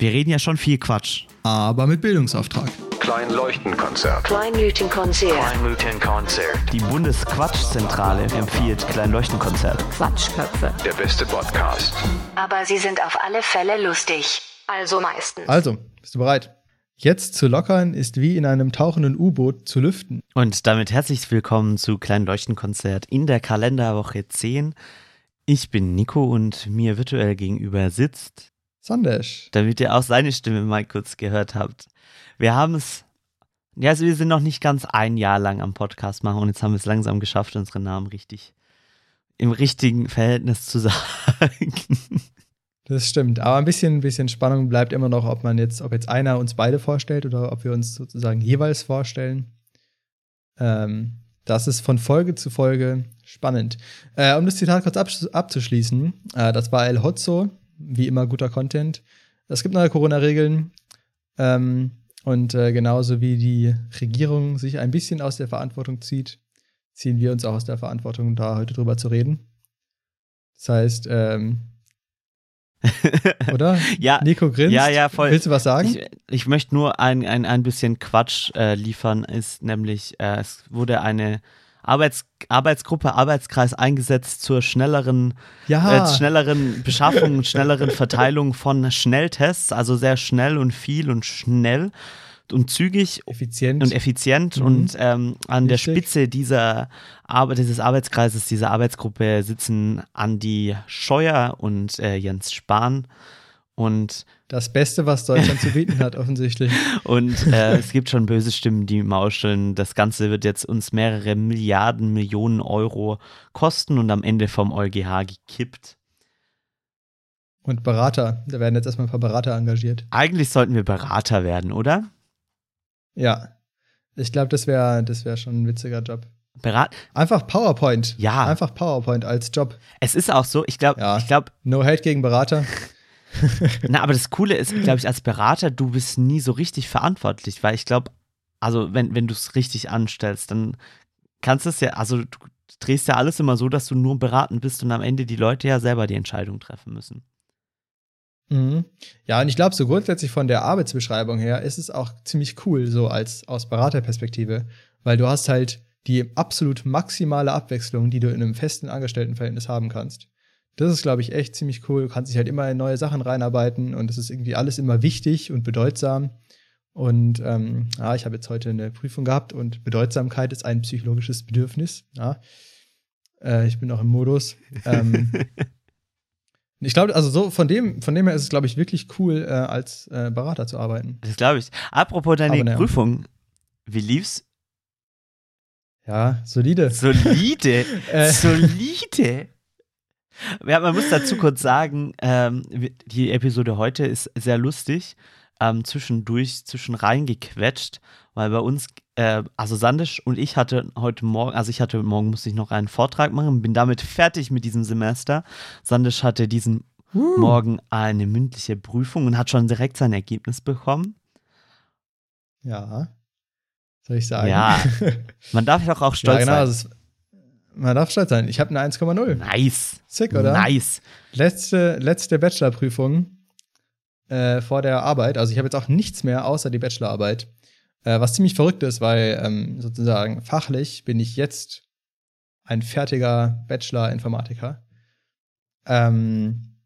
Wir reden ja schon viel Quatsch. Aber mit Bildungsauftrag. Kleinleuchtenkonzert. Kleinleuchtenkonzert. Kleinleuchtenkonzert. Die Bundesquatschzentrale empfiehlt Kleinleuchtenkonzert. Quatschköpfe. Der beste Podcast. Aber sie sind auf alle Fälle lustig. Also meistens. Also, bist du bereit? Jetzt zu lockern ist wie in einem tauchenden U-Boot zu lüften. Und damit herzlich willkommen zu Kleinleuchtenkonzert in der Kalenderwoche 10. Ich bin Nico und mir virtuell gegenüber sitzt, Sandesh. damit ihr auch seine Stimme mal kurz gehört habt. Wir haben es, ja, also wir sind noch nicht ganz ein Jahr lang am Podcast machen und jetzt haben wir es langsam geschafft, unsere Namen richtig im richtigen Verhältnis zu sagen. Das stimmt. Aber ein bisschen, ein bisschen Spannung bleibt immer noch, ob man jetzt, ob jetzt einer uns beide vorstellt oder ob wir uns sozusagen jeweils vorstellen. Ähm, das ist von Folge zu Folge spannend. Äh, um das Zitat kurz abzuschließen, äh, das war El Hotzo, wie immer guter Content. Es gibt neue Corona-Regeln. Ähm, und äh, genauso wie die Regierung sich ein bisschen aus der Verantwortung zieht, ziehen wir uns auch aus der Verantwortung, da heute drüber zu reden. Das heißt, ähm, oder? ja, Nico grinst. ja, ja, voll. Willst du was sagen? Ich, ich möchte nur ein, ein, ein bisschen Quatsch äh, liefern, ist nämlich, äh, es wurde eine Arbeits, Arbeitsgruppe, Arbeitskreis eingesetzt zur schnelleren, ja, äh, schnelleren Beschaffung und schnelleren Verteilung von Schnelltests, also sehr schnell und viel und schnell und zügig effizient. und effizient Mhm. und ähm, an der Richtig. Spitze dieser Arbeit, dieses Arbeitskreises, dieser Arbeitsgruppe sitzen Andi Scheuer und äh, Jens Spahn und das Beste, was Deutschland zu bieten hat, offensichtlich. Und äh, es gibt schon böse Stimmen, die mauscheln. Das Ganze wird jetzt uns mehrere Milliarden, Millionen Euro kosten und am Ende vom EuGH gekippt. Und Berater. Da werden jetzt erstmal ein paar Berater engagiert. Eigentlich sollten wir Berater werden, oder? Ja. Ich glaube, das wäre das wär schon ein witziger Job. Berat Einfach PowerPoint. Ja. Einfach PowerPoint als Job. es ist auch so, ich glaube, Ja. ich glaube, No hate gegen Berater. Na, aber das Coole ist, glaube ich, als Berater, du bist nie so richtig verantwortlich, weil ich glaube, also wenn, wenn du es richtig anstellst, dann kannst du es ja, also du drehst ja alles immer so, dass du nur beraten bist und am Ende die Leute ja selber die Entscheidung treffen müssen. Mhm. Ja, und ich glaube, so grundsätzlich von der Arbeitsbeschreibung her ist es auch ziemlich cool, so als aus Beraterperspektive, weil du hast halt die absolut maximale Abwechslung, die du in einem festen Angestelltenverhältnis haben kannst. Das ist, glaube ich, echt ziemlich cool. Du kannst dich halt immer in neue Sachen reinarbeiten und es ist irgendwie alles immer wichtig und bedeutsam. Und ähm, ja, ich habe jetzt heute eine Prüfung gehabt und Bedeutsamkeit ist ein psychologisches Bedürfnis. Ja. Äh, ich bin auch im Modus. Ähm, ich glaube, also so von dem, von dem her ist es, glaube ich, wirklich cool, äh, als äh, Berater zu arbeiten. Das glaube ich. Apropos deine naja. Prüfung, wie lief's? Ja, solide. Solide. Äh. Solide. Ja, man muss dazu kurz sagen, ähm, die Episode heute ist sehr lustig, ähm, zwischendurch, zwischen reingequetscht, weil bei uns, äh, also Sandisch und ich hatte heute Morgen, also ich hatte Morgen musste ich noch einen Vortrag machen, bin damit fertig mit diesem Semester. Sandisch hatte diesen Morgen eine mündliche Prüfung und hat schon direkt sein Ergebnis bekommen. Ja. Soll ich sagen? Ja, Man darf doch auch ja, stolz genau. sein. Also man darf stolz sein. Ich habe eine 1,0. Nice. Sick, oder? Nice. Letzte, letzte Bachelorprüfung äh, vor der Arbeit. Also ich habe jetzt auch nichts mehr außer die Bachelorarbeit. Äh, was ziemlich verrückt ist, weil ähm, sozusagen fachlich bin ich jetzt ein fertiger Bachelor-Informatiker. Ähm,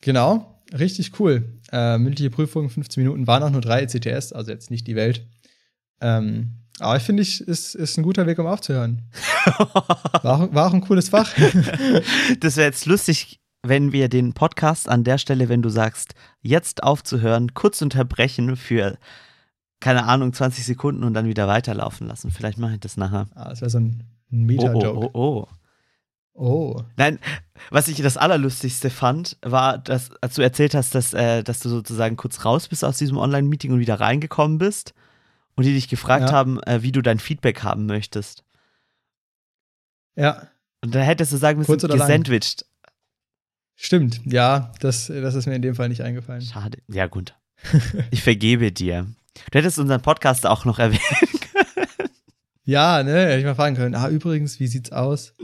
genau, richtig cool. Äh, mündliche Prüfung, 15 Minuten, waren auch nur drei ECTS, also jetzt nicht die Welt. Ähm, aber ich finde, ich ist, ist ein guter Weg, um aufzuhören. War, auch- war auch ein cooles Fach. Das wäre jetzt lustig, wenn wir den Podcast an der Stelle, wenn du sagst, jetzt aufzuhören, kurz unterbrechen für, keine Ahnung, 20 Sekunden und dann wieder weiterlaufen lassen. Vielleicht mache ich das nachher. ah, das wäre so ein ein Oh, Meta-Joke. oh, oh, oh. Oh. Nein, was ich das Allerlustigste fand, war, dass, als du erzählt hast, dass, äh, dass du sozusagen kurz raus bist aus diesem Online-Meeting und wieder reingekommen bist und die dich gefragt Ja. haben, äh, wie du dein Feedback haben möchtest. Ja, Und da hättest du sagen müssen, oder lang? gesandwiched. stimmt. Ja, das, das ist mir in dem Fall nicht eingefallen. Schade. Ja, gut. Ich vergebe dir. Du hättest unseren Podcast auch noch erwähnt. Ja, ne, hätte ich mal fragen können. Ah, übrigens, wie sieht's aus?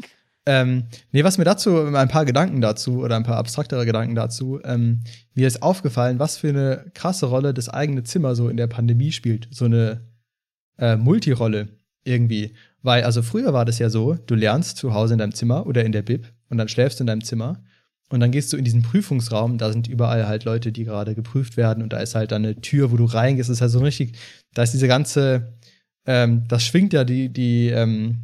Ähm, nee, was mir dazu, ein paar Gedanken dazu oder ein paar abstraktere Gedanken dazu. Ähm, mir ist aufgefallen, was für eine krasse Rolle das eigene Zimmer so in der Pandemie spielt. So eine äh, Multirolle irgendwie. Weil, also früher war das ja so, du lernst zu Hause in deinem Zimmer oder in der Bib und dann schläfst du in deinem Zimmer und dann gehst du in diesen Prüfungsraum, da sind überall halt Leute, die gerade geprüft werden und da ist halt dann eine Tür, wo du reingehst. Das ist halt so richtig, da ist diese ganze, ähm, das schwingt ja die, die, ähm,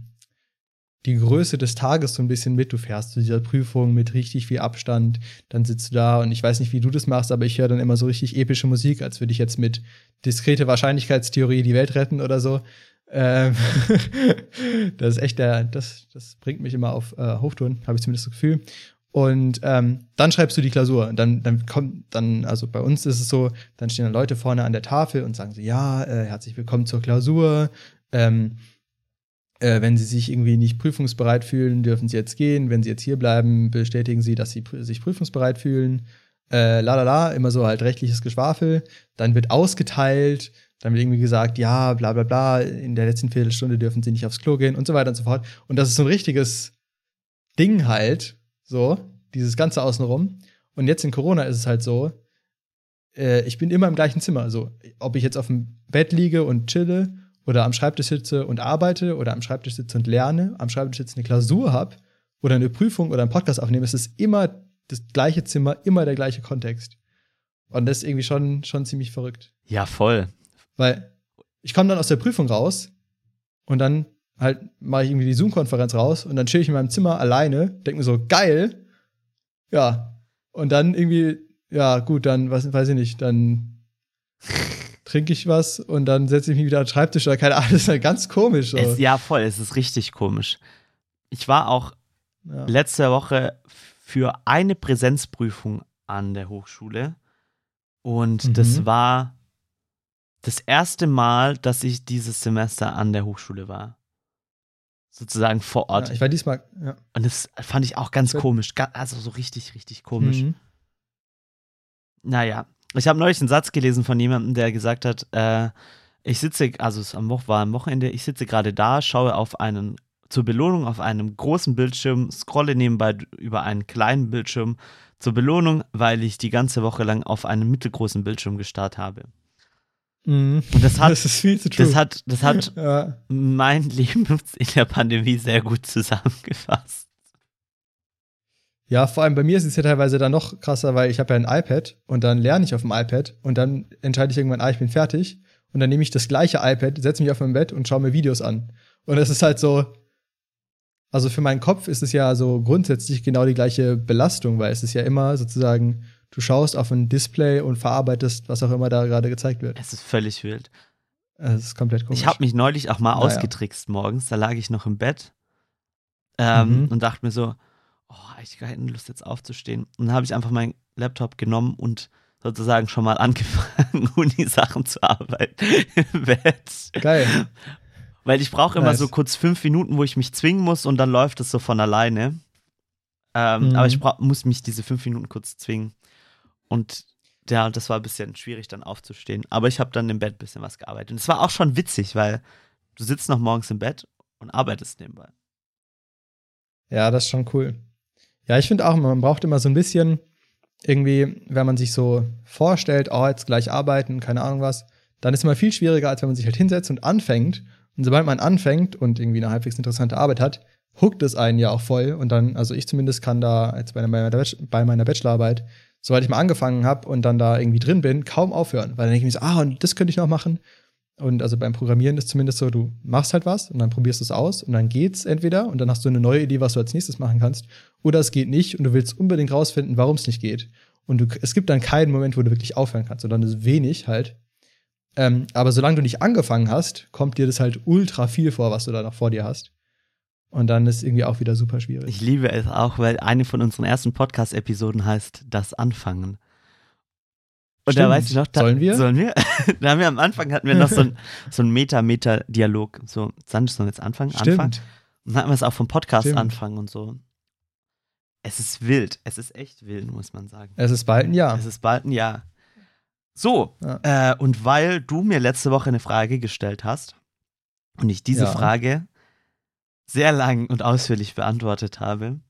die Größe des Tages so ein bisschen mit. Du fährst zu dieser Prüfung mit richtig viel Abstand, dann sitzt du da und ich weiß nicht, wie du das machst, aber ich höre dann immer so richtig epische Musik, als würde ich jetzt mit diskrete Wahrscheinlichkeitstheorie die Welt retten oder so. Ähm das ist echt der, das, das bringt mich immer auf äh, Hochtouren, habe ich zumindest das Gefühl. Und ähm, dann schreibst du die Klausur. Dann, dann kommt dann, also bei uns ist es so, dann stehen dann Leute vorne an der Tafel und sagen so, ja, äh, herzlich willkommen zur Klausur. Ähm, äh, wenn Sie sich irgendwie nicht prüfungsbereit fühlen, dürfen Sie jetzt gehen. Wenn Sie jetzt hier bleiben, bestätigen Sie, dass Sie pr sich prüfungsbereit fühlen. Äh, la la la, immer so halt rechtliches Geschwafel. Dann wird ausgeteilt, dann wird irgendwie gesagt, ja, bla bla bla, in der letzten Viertelstunde dürfen Sie nicht aufs Klo gehen und so weiter und so fort. Und das ist so ein richtiges Ding halt, so, dieses Ganze außenrum. Und jetzt in Corona ist es halt so, äh, ich bin immer im gleichen Zimmer. So, ob ich jetzt auf dem Bett liege und chille oder am Schreibtisch sitze und arbeite oder am Schreibtisch sitze und lerne, am Schreibtisch sitze eine Klausur habe oder eine Prüfung oder einen Podcast aufnehme, es ist immer das gleiche Zimmer, immer der gleiche Kontext. Und das ist irgendwie schon, schon ziemlich verrückt. Ja, voll. Weil ich komme dann aus der Prüfung raus und dann halt mache ich irgendwie die Zoom-Konferenz raus und dann chill ich in meinem Zimmer alleine, denke mir so, geil. Ja. Und dann irgendwie, ja, gut, dann, was, weiß ich nicht, dann trinke ich was und dann setze ich mich wieder an den Schreibtisch oder keine Ahnung, das ist halt ganz komisch. So. Es, ja, voll, es ist richtig komisch. Ich war auch ja. letzte Woche für eine Präsenzprüfung an der Hochschule und Mhm. das war das erste Mal, dass ich dieses Semester an der Hochschule war. Sozusagen vor Ort. ja, ich war diesmal, ja. und das fand ich auch ganz komisch. Also so richtig, richtig komisch. Mhm. Naja, ich habe neulich einen Satz gelesen von jemandem, der gesagt hat, äh, ich sitze, also es am war am Wochenende, ich sitze gerade da, schaue auf einen, zur Belohnung auf einem großen Bildschirm, scrolle nebenbei über einen kleinen Bildschirm zur Belohnung, weil ich die ganze Woche lang auf einem mittelgroßen Bildschirm gestarrt habe. Mhm. Und das hat, das ist viel zu true. das hat, das hat ja. mein Leben in der Pandemie sehr gut zusammengefasst. Ja, vor allem bei mir ist es ja teilweise dann noch krasser, weil ich habe ja ein iPad und dann lerne ich auf dem iPad und dann entscheide ich irgendwann, ah, ich bin fertig und dann nehme ich das gleiche iPad, setze mich auf mein Bett und schaue mir Videos an. Und es ist halt so, also für meinen Kopf ist es ja so grundsätzlich genau die gleiche Belastung, weil es ist ja immer sozusagen, du schaust auf ein Display und verarbeitest, was auch immer da gerade gezeigt wird. Es ist völlig wild. Es ist komplett komisch. Ich habe mich neulich auch mal Naja. ausgetrickst morgens. Da lag ich noch im Bett ähm, Mhm. und dachte mir so, oh, ich hätte keine Lust jetzt aufzustehen. Und dann habe ich einfach meinen Laptop genommen und sozusagen schon mal angefangen, Uni-Sachen zu arbeiten im Bett. Geil. Weil ich brauche immer Nice. so kurz fünf Minuten, wo ich mich zwingen muss und dann läuft es so von alleine. Ähm, Mhm. Aber ich brauch, muss mich diese fünf Minuten kurz zwingen. Und ja, das war ein bisschen schwierig, dann aufzustehen. Aber ich habe dann im Bett ein bisschen was gearbeitet. Und es war auch schon witzig, weil du sitzt noch morgens im Bett und arbeitest nebenbei. Ja, das ist schon cool. Ja, ich finde auch, man braucht immer so ein bisschen irgendwie, wenn man sich so vorstellt, oh, jetzt gleich arbeiten, keine Ahnung was, dann ist es immer viel schwieriger, als wenn man sich halt hinsetzt und anfängt. Und sobald man anfängt und irgendwie eine halbwegs interessante Arbeit hat, huckt es einen ja auch voll. Und dann, also ich zumindest kann da jetzt bei meiner, bei meiner Bachelorarbeit, sobald ich mal angefangen habe und dann da irgendwie drin bin, kaum aufhören. Weil dann denke ich mir so, ah, und das könnte ich noch machen. Und also beim Programmieren ist zumindest so, du machst halt was und dann probierst du es aus und dann geht's entweder und dann hast du eine neue Idee, was du als nächstes machen kannst, oder es geht nicht und du willst unbedingt rausfinden, warum es nicht geht. Und du, es gibt dann keinen Moment, wo du wirklich aufhören kannst, sondern es ist wenig halt. Ähm, aber solange du nicht angefangen hast, kommt dir das halt ultra viel vor, was du da noch vor dir hast. Und dann ist irgendwie auch wieder super schwierig. Ich liebe es auch, weil eine von unseren ersten Podcast-Episoden heißt Das Anfangen. Und da Stimmt. weiß ich noch, da, Sollen wir? Sollen wir? da haben wir am Anfang hatten wir noch so ein, so Meta-Meta-Dialog. So, Sanj, sollen wir jetzt anfangen? Anfangen? Stimmt. Und dann hatten wir es auch vom Podcast Stimmt. anfangen und so. Es ist wild. Es ist echt wild, muss man sagen. Es ist bald ein Jahr. Es ist bald ein Jahr. So, Ja. äh, und weil du mir letzte Woche eine Frage gestellt hast und ich diese Ja. Frage sehr lang und ausführlich beantwortet habe.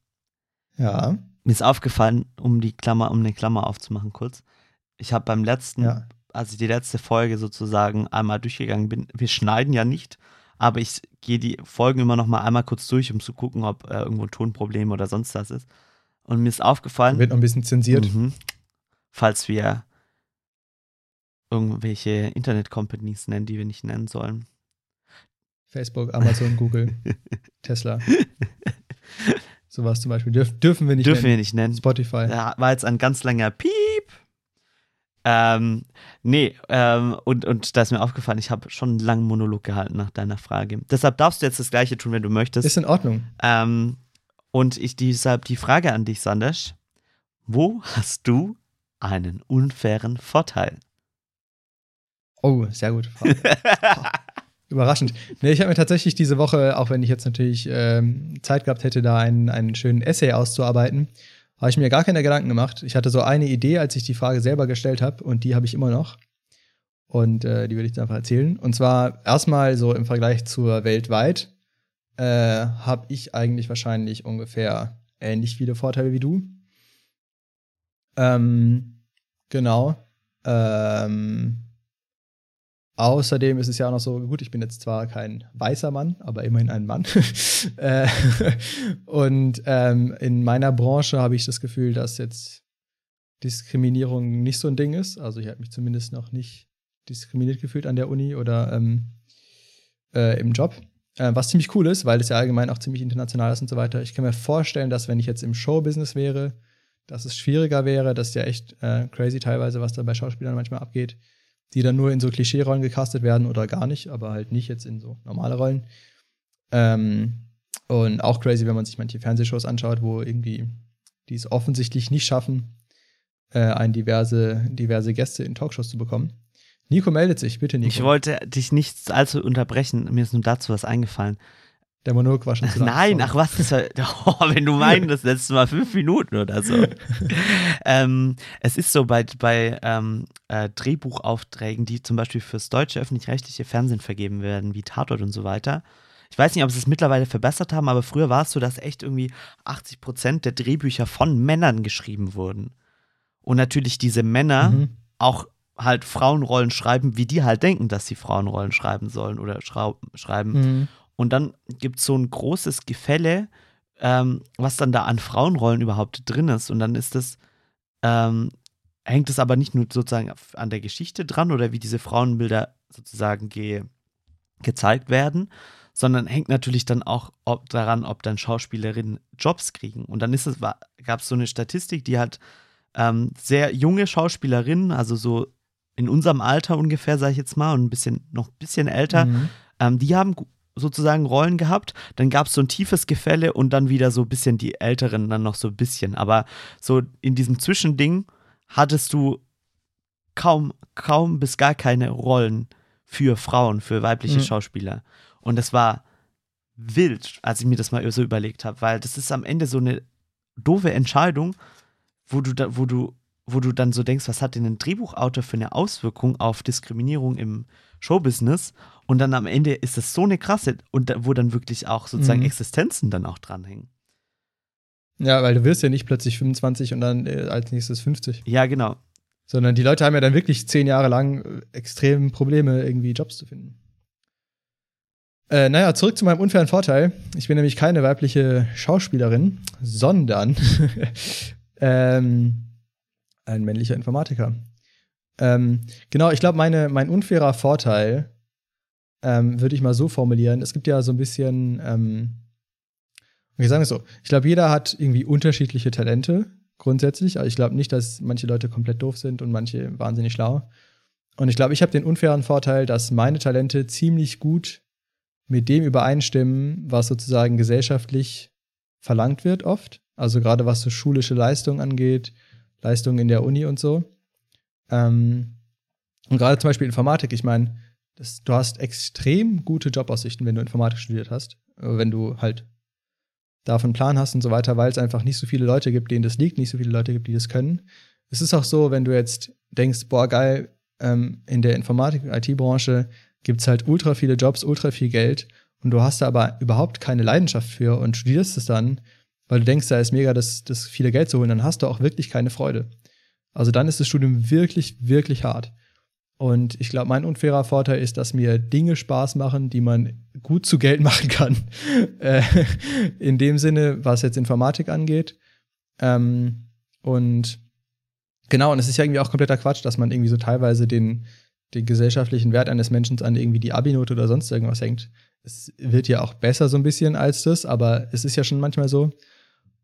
Ja. Mir ist aufgefallen, um die Klammer, um eine Klammer aufzumachen kurz. Ich habe beim letzten, Ja. als ich die letzte Folge sozusagen einmal durchgegangen bin, wir schneiden ja nicht, aber ich gehe die Folgen immer noch mal einmal kurz durch, um zu gucken, ob äh, irgendwo ein Tonproblem oder sonst was ist. Und mir ist aufgefallen, Wird noch ein bisschen zensiert. Mhm. Falls wir irgendwelche Internet-Companies nennen, die wir nicht nennen sollen. Facebook, Amazon, Google, Tesla. Sowas zum Beispiel. Dürf, dürfen wir nicht Dürfen wir nennen. nicht nennen. Spotify. Da war jetzt ein ganz langer Piep. Ähm, nee, ähm, und, und da ist mir aufgefallen, ich habe schon einen langen Monolog gehalten nach deiner Frage. Deshalb darfst du jetzt das Gleiche tun, wenn du möchtest. Ist in Ordnung. Ähm, und ich deshalb die Frage an dich, Sandesh. Wo hast du einen unfairen Vorteil? Oh, sehr gut. Überraschend. Nee, ich habe mir tatsächlich diese Woche, auch wenn ich jetzt natürlich ähm, Zeit gehabt hätte, da einen, einen schönen Essay auszuarbeiten, habe ich mir gar keine Gedanken gemacht. Ich hatte so eine Idee, als ich die Frage selber gestellt habe, und die habe ich immer noch. Und äh, die will ich jetzt einfach erzählen. Und zwar erstmal so im Vergleich zur weltweit äh, habe ich eigentlich wahrscheinlich ungefähr ähnlich viele Vorteile wie du. Ähm, genau. Ähm, Außerdem ist es ja auch noch so, gut, ich bin jetzt zwar kein weißer Mann, aber immerhin ein Mann. Äh, und ähm, in meiner Branche habe ich das Gefühl, dass jetzt Diskriminierung nicht so ein Ding ist. Also ich habe mich zumindest noch nicht diskriminiert gefühlt an der Uni oder ähm, äh, im Job. Äh, was ziemlich cool ist, weil es ja allgemein auch ziemlich international ist und so weiter. Ich kann mir vorstellen, dass wenn ich jetzt im Showbusiness wäre, dass es schwieriger wäre. Das ist ja echt äh, crazy teilweise, was da bei Schauspielern manchmal abgeht die dann nur in so Klischee-Rollen gecastet werden oder gar nicht, aber halt nicht jetzt in so normale Rollen. Ähm, und auch crazy, wenn man sich manche Fernsehshows anschaut, wo irgendwie die es offensichtlich nicht schaffen, äh, ein diverse, diverse Gäste in Talkshows zu bekommen. Nico meldet sich, bitte Nico. Ich wollte dich nicht allzu unterbrechen, mir ist nur dazu was eingefallen. Der Monolog war schon zu lang. Nein, ach was, das war, oh, wenn du meinst, das letzte Mal fünf Minuten oder so. ähm, es ist so bei, bei ähm, äh, Drehbuchaufträgen, die zum Beispiel fürs deutsche öffentlich-rechtliche Fernsehen vergeben werden, wie Tatort und so weiter. Ich weiß nicht, ob sie es mittlerweile verbessert haben, aber früher war es so, dass echt irgendwie 80 Prozent der Drehbücher von Männern geschrieben wurden. Und natürlich diese Männer Mhm. auch halt Frauenrollen schreiben, wie die halt denken, dass sie Frauenrollen schreiben sollen oder schreiben. Mhm. Und dann gibt es so ein großes Gefälle, ähm, was dann da an Frauenrollen überhaupt drin ist. Und dann ist das, ähm, hängt es aber nicht nur sozusagen an der Geschichte dran oder wie diese Frauenbilder sozusagen ge gezeigt werden, sondern hängt natürlich dann auch ob, daran, ob dann Schauspielerinnen Jobs kriegen. Und dann ist es, gab es so eine Statistik, die hat ähm, sehr junge Schauspielerinnen, also so in unserem Alter ungefähr, sage ich jetzt mal, und ein bisschen noch ein bisschen älter, Mhm. ähm, die haben sozusagen Rollen gehabt. Dann gab es so ein tiefes Gefälle und dann wieder so ein bisschen die Älteren dann noch so ein bisschen. Aber so in diesem Zwischending hattest du kaum, kaum bis gar keine Rollen für Frauen, für weibliche Mhm. Schauspieler. Und das war wild, als ich mir das mal so überlegt habe, weil das ist am Ende so eine doofe Entscheidung, wo du da, wo du, wo du dann so denkst, was hat denn ein Drehbuchautor für eine Auswirkung auf Diskriminierung im Showbusiness? Und dann am Ende ist das so eine krasse, und da, wo dann wirklich auch sozusagen Mhm. Existenzen dann auch dranhängen. Ja, weil du wirst ja nicht plötzlich 25 und dann äh, als nächstes 50. Ja, genau. Sondern die Leute haben ja dann wirklich zehn Jahre lang äh, extrem Probleme, irgendwie Jobs zu finden. Äh, naja, zurück zu meinem unfairen Vorteil. Ich bin nämlich keine weibliche Schauspielerin, sondern ähm, ein männlicher Informatiker. Ähm, genau, ich glaube, mein unfairer Vorteil ähm, würde ich mal so formulieren. Es gibt ja so ein bisschen, ähm, okay, sagen wir es so, ich glaube, jeder hat irgendwie unterschiedliche Talente grundsätzlich. Also ich glaube nicht, dass manche Leute komplett doof sind und manche wahnsinnig schlau. Und ich glaube, ich habe den unfairen Vorteil, dass meine Talente ziemlich gut mit dem übereinstimmen, was sozusagen gesellschaftlich verlangt wird oft. Also gerade was so schulische Leistung angeht, Leistungen in der Uni und so. Ähm, und gerade zum Beispiel Informatik, ich meine, du hast extrem gute Jobaussichten, wenn du Informatik studiert hast. Äh, Wenn du halt davon einen Plan hast und so weiter, weil es einfach nicht so viele Leute gibt, denen das liegt, nicht so viele Leute gibt, die das können. Es ist auch so, wenn du jetzt denkst, boah, geil, ähm, in der Informatik- IT-Branche gibt es halt ultra viele Jobs, ultra viel Geld und du hast da aber überhaupt keine Leidenschaft für und studierst es dann, weil du denkst, da ist mega das, das viele Geld zu holen, dann hast du auch wirklich keine Freude. Also dann ist das Studium wirklich, wirklich hart. Und ich glaube, mein unfairer Vorteil ist, dass mir Dinge Spaß machen, die man gut zu Geld machen kann. Äh, in dem Sinne, was jetzt Informatik angeht. Ähm, und genau, und es ist ja irgendwie auch kompletter Quatsch, dass man irgendwie so teilweise den, den gesellschaftlichen Wert eines Menschen an irgendwie die Abi-Note oder sonst irgendwas hängt. Es wird ja auch besser so ein bisschen als das, aber es ist ja schon manchmal so.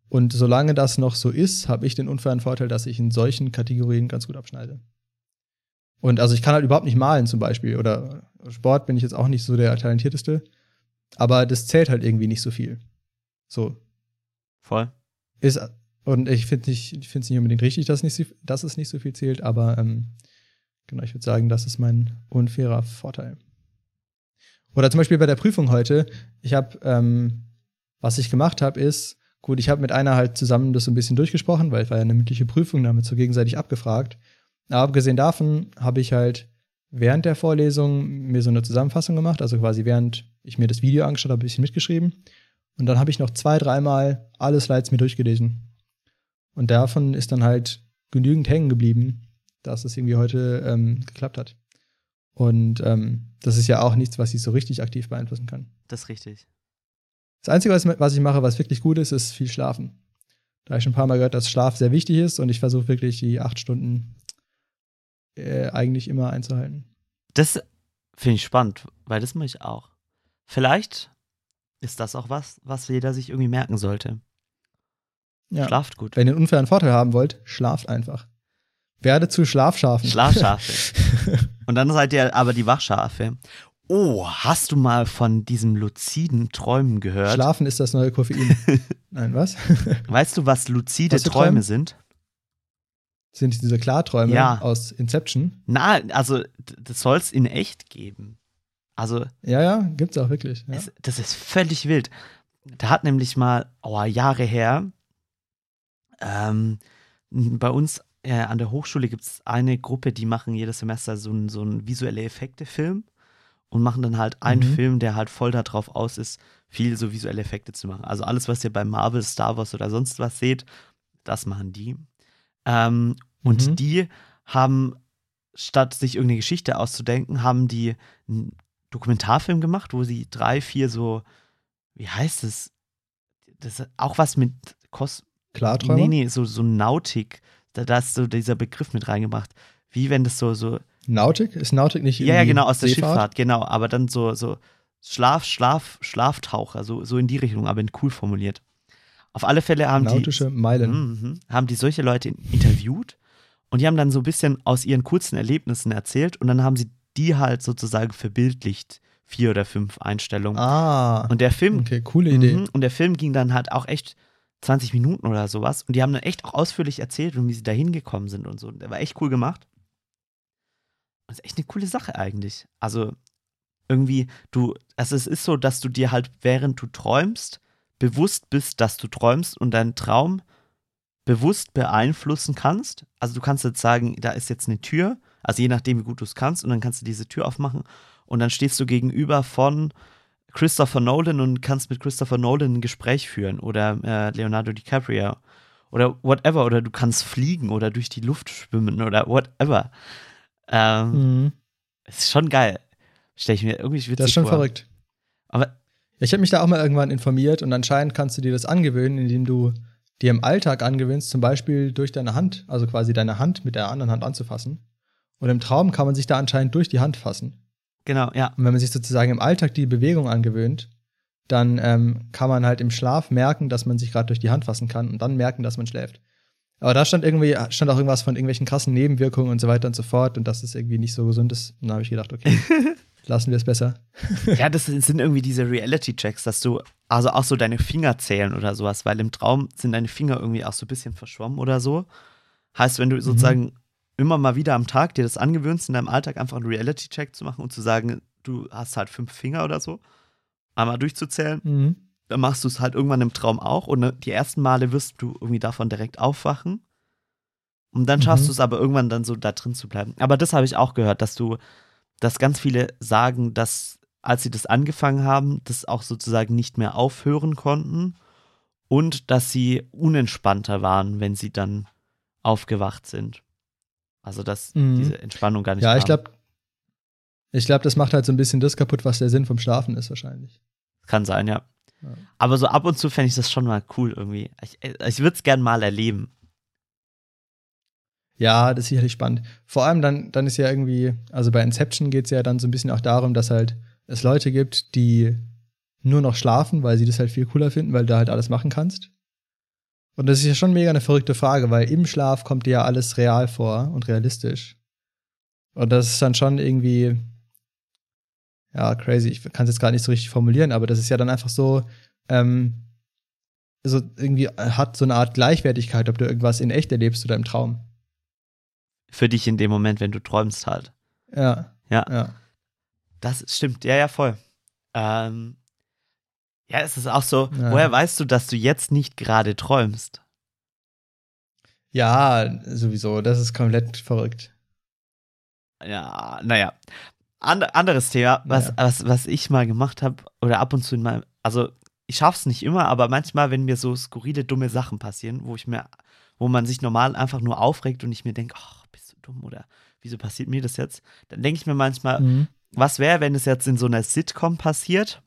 Und solange das noch so ist, habe ich den unfairen Vorteil, dass ich in solchen Kategorien ganz gut abschneide. Und also ich kann halt überhaupt nicht malen zum Beispiel oder Sport bin ich jetzt auch nicht so der talentierteste, aber das zählt halt irgendwie nicht so viel. So. Voll. Ist, und ich finde es nicht, nicht unbedingt richtig, dass, nicht, dass es nicht so viel zählt, aber ähm, genau, ich würde sagen, das ist mein unfairer Vorteil. Oder zum Beispiel bei der Prüfung heute, ich habe, ähm, was ich gemacht habe, ist, gut, ich habe mit einer halt zusammen das so ein bisschen durchgesprochen, weil es war ja eine mündliche Prüfung, damit so gegenseitig abgefragt. Aber abgesehen davon habe ich halt während der Vorlesung mir so eine Zusammenfassung gemacht, also quasi während ich mir das Video angeschaut habe, ein bisschen mitgeschrieben. Und dann habe ich noch zwei, dreimal alle Slides mir durchgelesen. Und davon ist dann halt genügend hängen geblieben, dass es irgendwie heute ähm, geklappt hat. Und ähm, das ist ja auch nichts, was ich so richtig aktiv beeinflussen kann. Das ist richtig. Das Einzige, was, ich mache, was wirklich gut ist, ist viel Schlafen. Da habe ich schon ein paar Mal gehört, dass Schlaf sehr wichtig ist und ich versuche wirklich die acht Stunden äh, eigentlich immer einzuhalten. Das finde ich spannend, weil das mache ich auch. Vielleicht ist das auch was, was jeder sich irgendwie merken sollte. Ja. Schlaft gut. Wenn ihr einen unfairen Vorteil haben wollt, schlaft einfach. Werde zu Schlafschafen. Schlafschafe. Und dann seid ihr aber die Wachschafe. Oh, hast du mal von diesem luziden Träumen gehört? Schlafen ist das neue Koffein. Nein, was? weißt du, was luzide Was Träume Träume? sind? Sind diese Klarträume Ja. aus Inception? Na, also das soll es in echt geben. Also Ja, ja, gibt's auch wirklich. Ja. es, das ist völlig wild. Da hat nämlich mal, oh, Jahre her, ähm, bei uns äh, an der Hochschule gibt es eine Gruppe, die machen jedes Semester so einen so visuelle Effekte-Film und machen dann halt einen Mhm. Film, der halt voll darauf aus ist, viel so visuelle Effekte zu machen. Also alles, was ihr bei Marvel, Star Wars oder sonst was seht, das machen die. Ähm, und Mhm. die haben, statt sich irgendeine Geschichte auszudenken, haben die einen Dokumentarfilm gemacht, wo sie drei, vier so, wie heißt es? Das ist auch was mit Kos Klarträume? Nee, nee, so, so Nautik. Da, da ist so dieser Begriff mit reingebracht. Wie wenn das so, so Nautik? Ist Nautik nicht ja, ja, irgendwie genau, aus der Seefahrt? Schifffahrt, genau, aber dann so, so Schlaf, Schlaf, Schlaftaucher, so, so in die Richtung, aber in cool formuliert. Auf alle Fälle haben Nautische die, Meilen. Mhm, haben die solche Leute interviewt und die haben dann so ein bisschen aus ihren kurzen Erlebnissen erzählt und dann haben sie die halt sozusagen verbildlicht, vier oder fünf Einstellungen. Ah, Und der Film, okay, coole Idee. Mhm. Und der Film ging dann halt auch echt 20 Minuten oder sowas. Und die haben dann echt auch ausführlich erzählt, wie sie da hingekommen sind und so. Der war echt cool gemacht. Das ist echt eine coole Sache eigentlich. Also irgendwie, du, also es ist so, dass du dir halt, während du träumst, bewusst bist, dass du träumst und deinen Traum bewusst beeinflussen kannst. Also du kannst jetzt sagen, da ist jetzt eine Tür, also je nachdem, wie gut du es kannst, und dann kannst du diese Tür aufmachen und dann stehst du gegenüber von Christopher Nolan und kannst mit Christopher Nolan ein Gespräch führen oder äh, Leonardo DiCaprio oder whatever oder du kannst fliegen oder durch die Luft schwimmen oder whatever. Ähm, Mhm. Ist schon geil. Stell ich mir irgendwie witzig Das ist schon vor. verrückt. Aber Ich habe mich da auch mal irgendwann informiert und anscheinend kannst du dir das angewöhnen, indem du dir im Alltag angewöhnst, zum Beispiel durch deine Hand, also quasi deine Hand mit der anderen Hand anzufassen. Und im Traum kann man sich da anscheinend durch die Hand fassen. genau, ja. Und wenn man sich sozusagen im Alltag die Bewegung angewöhnt, dann ähm, kann man halt im Schlaf merken, dass man sich gerade durch die Hand fassen kann und dann merken, dass man schläft. Aber da stand irgendwie, stand auch irgendwas von irgendwelchen krassen Nebenwirkungen und so weiter und so fort und dass es irgendwie nicht so gesund ist. Und da habe ich gedacht, okay, lassen wir es besser. Ja, das sind irgendwie diese Reality-Checks, dass du, also auch so deine Finger zählen oder sowas, weil im Traum sind deine Finger irgendwie auch so ein bisschen verschwommen oder so. Heißt, wenn du sozusagen immer mal wieder am Tag dir das angewöhnst, in deinem Alltag einfach einen Reality-Check zu machen und zu sagen, du hast halt fünf Finger oder so, einmal durchzuzählen, Mhm. Dann machst du es halt irgendwann im Traum auch und ne, die ersten Male wirst du irgendwie davon direkt aufwachen. Und dann schaffst Mhm. du es aber irgendwann dann so da drin zu bleiben. Aber das habe ich auch gehört, dass du, dass ganz viele sagen, dass als sie das angefangen haben, das auch sozusagen nicht mehr aufhören konnten und dass sie unentspannter waren, wenn sie dann aufgewacht sind. Also dass Mhm. diese Entspannung gar nicht Ja, ich kam. glaube, ich glaube, das macht halt so ein bisschen das kaputt, was der Sinn vom Schlafen ist wahrscheinlich. Kann sein, ja. Aber so ab und zu fände ich das schon mal cool irgendwie. Ich, ich würde es gern mal erleben. Ja, das ist sicherlich spannend. Vor allem dann, dann ist ja irgendwie, also bei Inception geht es ja dann so ein bisschen auch darum, dass halt es Leute gibt, die nur noch schlafen, weil sie das halt viel cooler finden, weil du da halt alles machen kannst. Und das ist ja schon mega eine verrückte Frage, weil im Schlaf kommt dir ja alles real vor und realistisch. Und das ist dann schon irgendwie, ja, crazy. Ich kann es jetzt gar nicht so richtig formulieren, aber das ist ja dann einfach so, ähm, so irgendwie hat so eine Art Gleichwertigkeit, ob du irgendwas in echt erlebst oder im Traum. Für dich in dem Moment, wenn du träumst halt. Ja, Ja, ja. das stimmt. Ja, ja, voll. Ähm, ja, es ist auch so, Ja. woher weißt du, dass du jetzt nicht gerade träumst? Ja, sowieso. Das ist komplett verrückt. Ja, naja. And, anderes Thema, was, Ja. was, was ich mal gemacht habe, oder ab und zu in meinem, also ich schaff's nicht immer, aber manchmal, wenn mir so skurrile, dumme Sachen passieren, wo ich mir, wo man sich normal einfach nur aufregt und ich mir denke, ach, bist du dumm oder wieso passiert mir das jetzt? Dann denke ich mir manchmal, Mhm. was wäre, wenn es jetzt in so einer Sitcom passiert?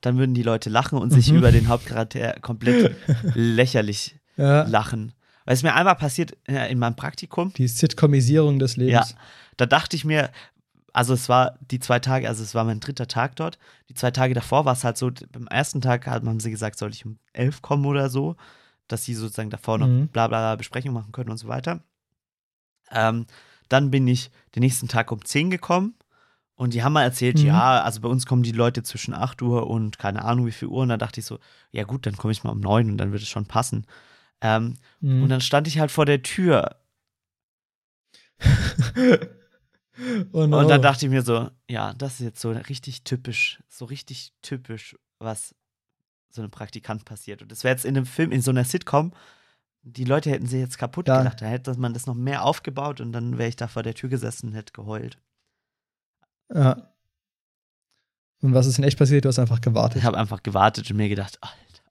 Dann würden die Leute lachen und sich Mhm. über den Hauptcharakter komplett lächerlich Ja, lachen. Weil es mir einmal passiert in meinem Praktikum, die Sitcomisierung des Lebens. da dachte ich mir, also es war die zwei Tage, also es war mein dritter Tag dort. Die zwei Tage davor war es halt so, beim ersten Tag haben sie gesagt, soll ich um elf kommen oder so, dass sie sozusagen davor noch Mhm. bla bla bla Besprechung machen können und so weiter. Ähm, dann bin ich den nächsten Tag um 10 gekommen und die haben mal erzählt, Mhm. ja, also bei uns kommen die Leute zwischen 8 Uhr und keine Ahnung wie viel Uhr. Und da dachte ich so, ja gut, dann komme ich mal um 9 und dann wird es schon passen. Ähm, Mhm. Und dann stand ich halt vor der Tür oh no. Und dann dachte ich mir so, ja, das ist jetzt so richtig typisch, so richtig typisch, was so einem Praktikant passiert. Und das wäre jetzt in einem Film, in so einer Sitcom, die Leute hätten sich jetzt kaputt Ja. gelacht. Da hätte man das noch mehr aufgebaut und dann wäre ich da vor der Tür gesessen und hätte geheult. ja. Und was ist denn echt passiert? Du hast einfach gewartet. Ich habe einfach gewartet und mir gedacht, Alter.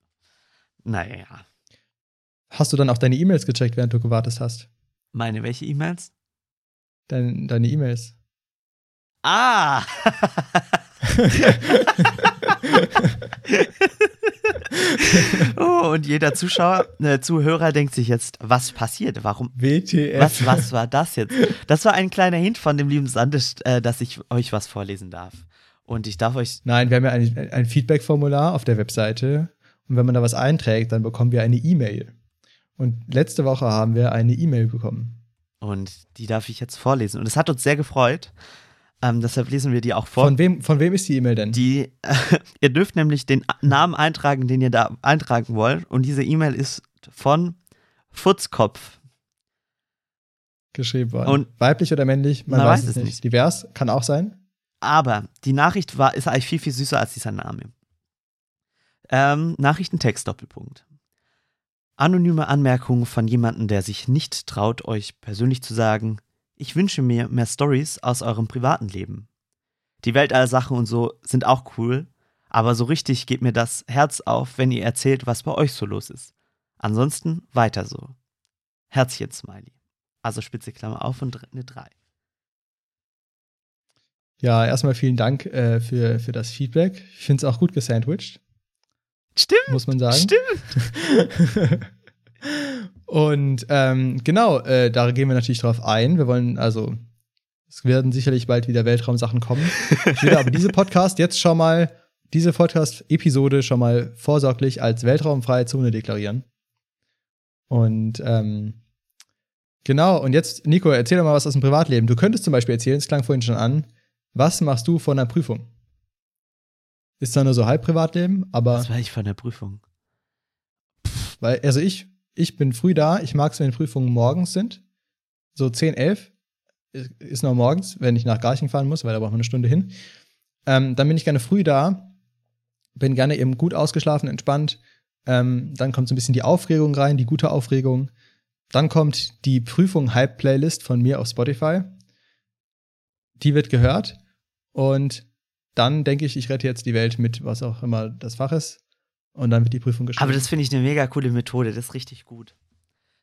Naja, Hast du dann auch deine E-Mails gecheckt, während du gewartet hast? meine welche E-Mails? Dein, deine E-Mails. Ah! oh, und jeder Zuschauer, äh, Zuhörer denkt sich jetzt, was passiert? Warum? WTF. Was, was war das jetzt? Das war ein kleiner Hint von dem lieben Sandisch, äh, dass ich euch was vorlesen darf. Und ich darf euch. Nein, wir haben ja ein, ein Feedback-Formular auf der Webseite. Und wenn man da was einträgt, dann bekommen wir eine E-Mail. Und letzte Woche haben wir eine E-Mail bekommen. Und die darf ich jetzt vorlesen. Und es hat uns sehr gefreut. Ähm, deshalb lesen wir die auch vor. Von wem, von wem ist die E-Mail denn? Die, ihr dürft nämlich den Namen eintragen, den ihr da eintragen wollt. Und diese E-Mail ist von Futzkopf. geschrieben worden. Und- Weiblich oder männlich? Man, Man weiß, weiß es es nicht. nicht. Divers kann auch sein. Aber die Nachricht war, ist eigentlich viel, viel süßer als dieser Name. Ähm, Nachrichtentext Doppelpunkt. Anonyme Anmerkungen von jemandem, der sich nicht traut, euch persönlich zu sagen, ich wünsche mir mehr Stories aus eurem privaten Leben. Die Weltallsachen und so sind auch cool, aber so richtig geht mir das Herz auf, wenn ihr erzählt, was bei euch so los ist. Ansonsten weiter so. Herzchen Smiley. Also spitze Klammer auf und eine 3. Ja, erstmal vielen Dank äh, für, für das Feedback. Ich finde es auch gut gesandwiched, Stimmt, muss man sagen. stimmt. Und ähm, genau, äh, da gehen wir natürlich drauf ein. Wir wollen also, es werden sicherlich bald wieder Weltraumsachen kommen. Ich würde aber diese Podcast jetzt schon mal, diese Podcast-Episode schon mal vorsorglich als weltraumfreie Zone deklarieren. Und ähm, genau, und jetzt, Nico, erzähl doch mal was aus dem Privatleben. Du könntest zum Beispiel erzählen, es klang vorhin schon an, was machst du vor einer Prüfung? Ist zwar nur so halb Privatleben, aber Was war ich von der Prüfung? weil, also ich, ich bin früh da, ich mag es, wenn Prüfungen morgens sind. So 10, 11 ist- noch morgens, wenn ich nach Garching fahren muss, weil da braucht man eine Stunde hin. Ähm, dann bin ich gerne früh da, bin gerne eben gut ausgeschlafen, entspannt. Ähm, dann kommt so ein bisschen die Aufregung rein, die gute Aufregung. Dann kommt die Prüfung Hype Playlist von mir auf Spotify. Die wird gehört und dann denke ich, ich rette jetzt die Welt mit was auch immer das Fach ist. Und dann wird die Prüfung geschrieben. Aber das finde ich eine mega coole Methode. Das ist richtig gut.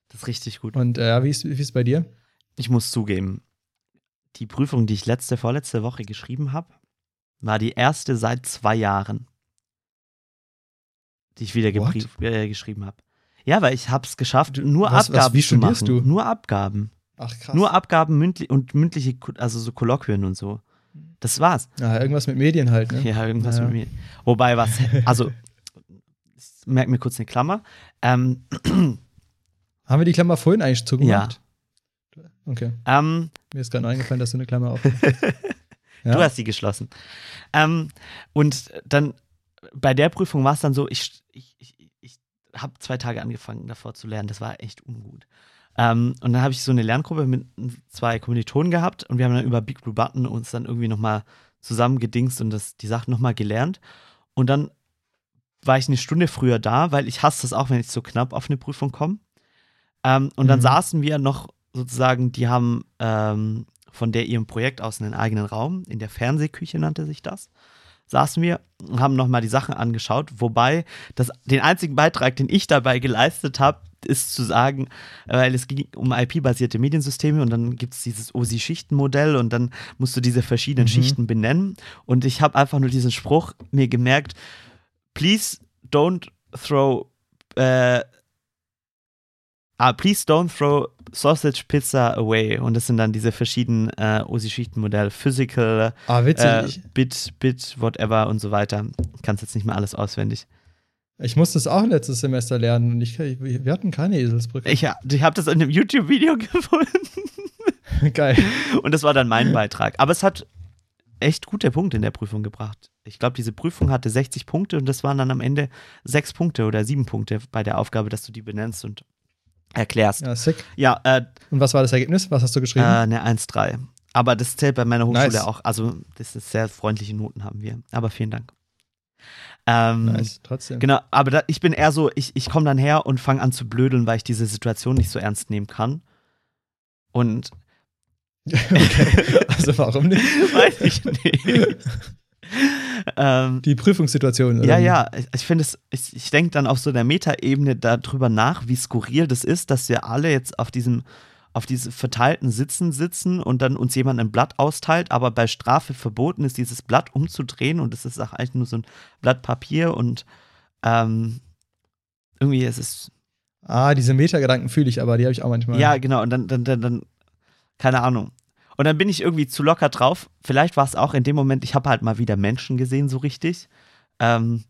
Das ist richtig gut. Und äh, wie ist wie ist bei dir? Ich muss zugeben, die Prüfung, die ich letzte, vorletzte Woche geschrieben habe, war die erste seit zwei Jahren, die ich wieder äh, geschrieben habe. Ja, weil ich habe es geschafft, nur was- was- Abgaben wie zu machen. studierst du? Nur Abgaben. Ach krass. Nur Abgaben mündlich und mündliche, also so Kolloquien und so. Das war's. ja, irgendwas mit Medien halt, ne? Ja, irgendwas Ja. mit mir. Wobei was, also, ich merke mir kurz eine Klammer. Ähm, Haben wir die Klammer vorhin eigentlich zugemacht? Okay. ähm, Mir ist gerade noch eingefallen, dass du eine Klammer auf. Du hast sie geschlossen. Ähm, und dann bei der Prüfung war es dann so, ich, ich, ich, ich habe zwei Tage angefangen davor zu lernen. Das war echt ungut. Ähm, und dann habe ich so eine Lerngruppe mit zwei Kommilitonen gehabt und wir haben dann über Big Blue Button uns dann irgendwie nochmal zusammengedingst und das, die Sachen nochmal gelernt. Und dann war ich eine Stunde früher da, weil ich hasse das auch, wenn ich so knapp auf eine Prüfung komme. Ähm, und dann Mhm. saßen wir noch sozusagen, die haben ähm, von der ihrem Projekt aus einen eigenen Raum, in der Fernsehküche nannte sich das, saßen wir und haben nochmal die Sachen angeschaut, wobei das, den einzigen Beitrag, den ich dabei geleistet habe, ist zu sagen, weil es ging um IP-basierte Mediensysteme und dann gibt es dieses OSI-Schichtenmodell und dann musst du diese verschiedenen Mhm. Schichten benennen und ich habe einfach nur diesen Spruch mir gemerkt, please don't throw äh, ah, please don't throw sausage pizza away und das sind dann diese verschiedenen äh, OSI-Schichtenmodelle, Physical, Ah, äh, Bit, Bit, whatever und so weiter. Ich kann es jetzt nicht mehr alles auswendig. Ich musste es auch letztes Semester lernen und ich, wir hatten keine Eselsbrücke. Ich, ich habe das in einem YouTube-Video gefunden Geil. und das war dann mein Beitrag. Aber es hat echt gute Punkte in der Prüfung gebracht. Ich glaube, diese Prüfung hatte 60 Punkte und das waren dann am Ende sechs Punkte oder sieben Punkte bei der Aufgabe, dass du die benennst und erklärst. Ja, sick. Ja, äh, Und was war das Ergebnis? Was hast du äh, geschrieben? eine 1-3. Aber das zählt bei meiner Hochschule Nice. auch. Also, das ist sehr freundliche Noten haben wir. Aber vielen Dank. Ähm, nice, trotzdem. Genau, aber da, ich bin eher so, ich, ich komme dann her und fange an zu blödeln, weil ich diese Situation nicht so ernst nehmen kann. Und okay. Also warum nicht? weiß ich nicht. ähm, Die Prüfungssituation. oder ja, ja, ich, ich finde es, ich, ich denke dann auf so der Metaebene darüber nach, wie skurril das ist, dass wir alle jetzt auf diesem, auf diese verteilten Sitzen sitzen und dann uns jemand ein Blatt austeilt, aber bei Strafe verboten ist, dieses Blatt umzudrehen und es ist auch eigentlich nur so ein Blatt Papier und ähm, irgendwie ist es Ah, diese Metagedanken fühle ich aber, die habe ich auch manchmal. Ja, genau. Und dann, dann, dann, dann, keine Ahnung. Und dann bin ich irgendwie zu locker drauf. Vielleicht war es auch in dem Moment, ich habe halt mal wieder Menschen gesehen, so richtig. Ähm,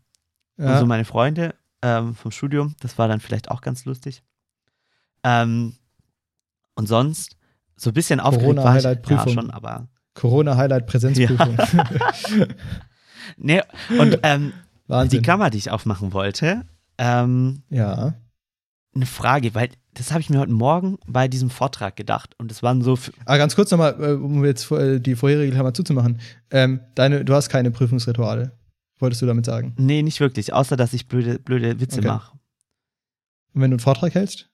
Ja. Und so meine Freunde ähm, vom Studium. Das war dann vielleicht auch ganz lustig. Ähm, und sonst, so ein bisschen aufgeregt war ich. Ja, schon, aber. Corona-Highlight-Präsenzprüfung. Nee, und ähm, die. Klammer, die ich aufmachen wollte, ähm, ja. eine Frage, weil das habe ich mir heute Morgen bei diesem Vortrag gedacht. Und es waren so Aber ganz kurz nochmal, äh, um jetzt äh, die vorherige Klammer zuzumachen. Ähm, deine, du hast keine Prüfungsrituale, wolltest du damit sagen. Nee, nicht wirklich, außer dass ich blöde, blöde Witze Okay. mache. Und wenn du einen Vortrag hältst?